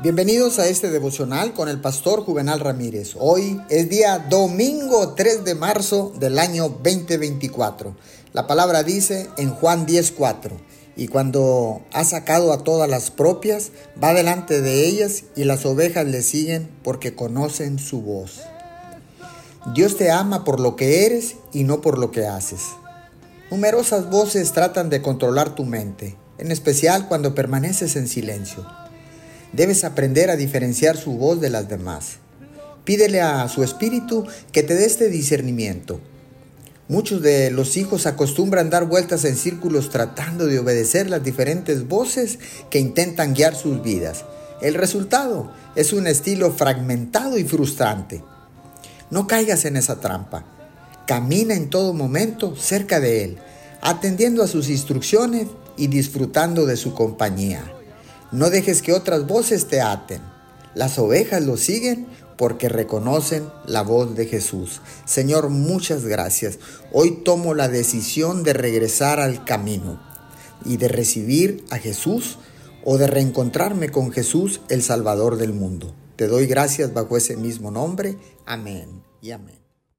Bienvenidos a este devocional con el pastor Juvenal Ramírez. Hoy es día domingo 3 de marzo del año 2024. La palabra dice en Juan 10:4, y cuando ha sacado a todas las propias, va delante de ellas y las ovejas le siguen porque conocen su voz. Dios te ama por lo que eres y no por lo que haces. Numerosas voces tratan de controlar tu mente, en especial cuando permaneces en silencio. Debes aprender a diferenciar su voz de las demás. Pídele a su espíritu que te dé este discernimiento. Muchos de los hijos acostumbran dar vueltas en círculos tratando de obedecer las diferentes voces que intentan guiar sus vidas. El resultado es un estilo fragmentado y frustrante. No caigas en esa trampa. Camina en todo momento cerca de Él, atendiendo a sus instrucciones y disfrutando de su compañía. No dejes que otras voces te aten. Las ovejas lo siguen porque reconocen la voz de Jesús. Señor, muchas gracias. Hoy tomo la decisión de regresar al camino y de recibir a Jesús o de reencontrarme con Jesús, el Salvador del mundo. Te doy gracias bajo ese mismo nombre. Amén y amén.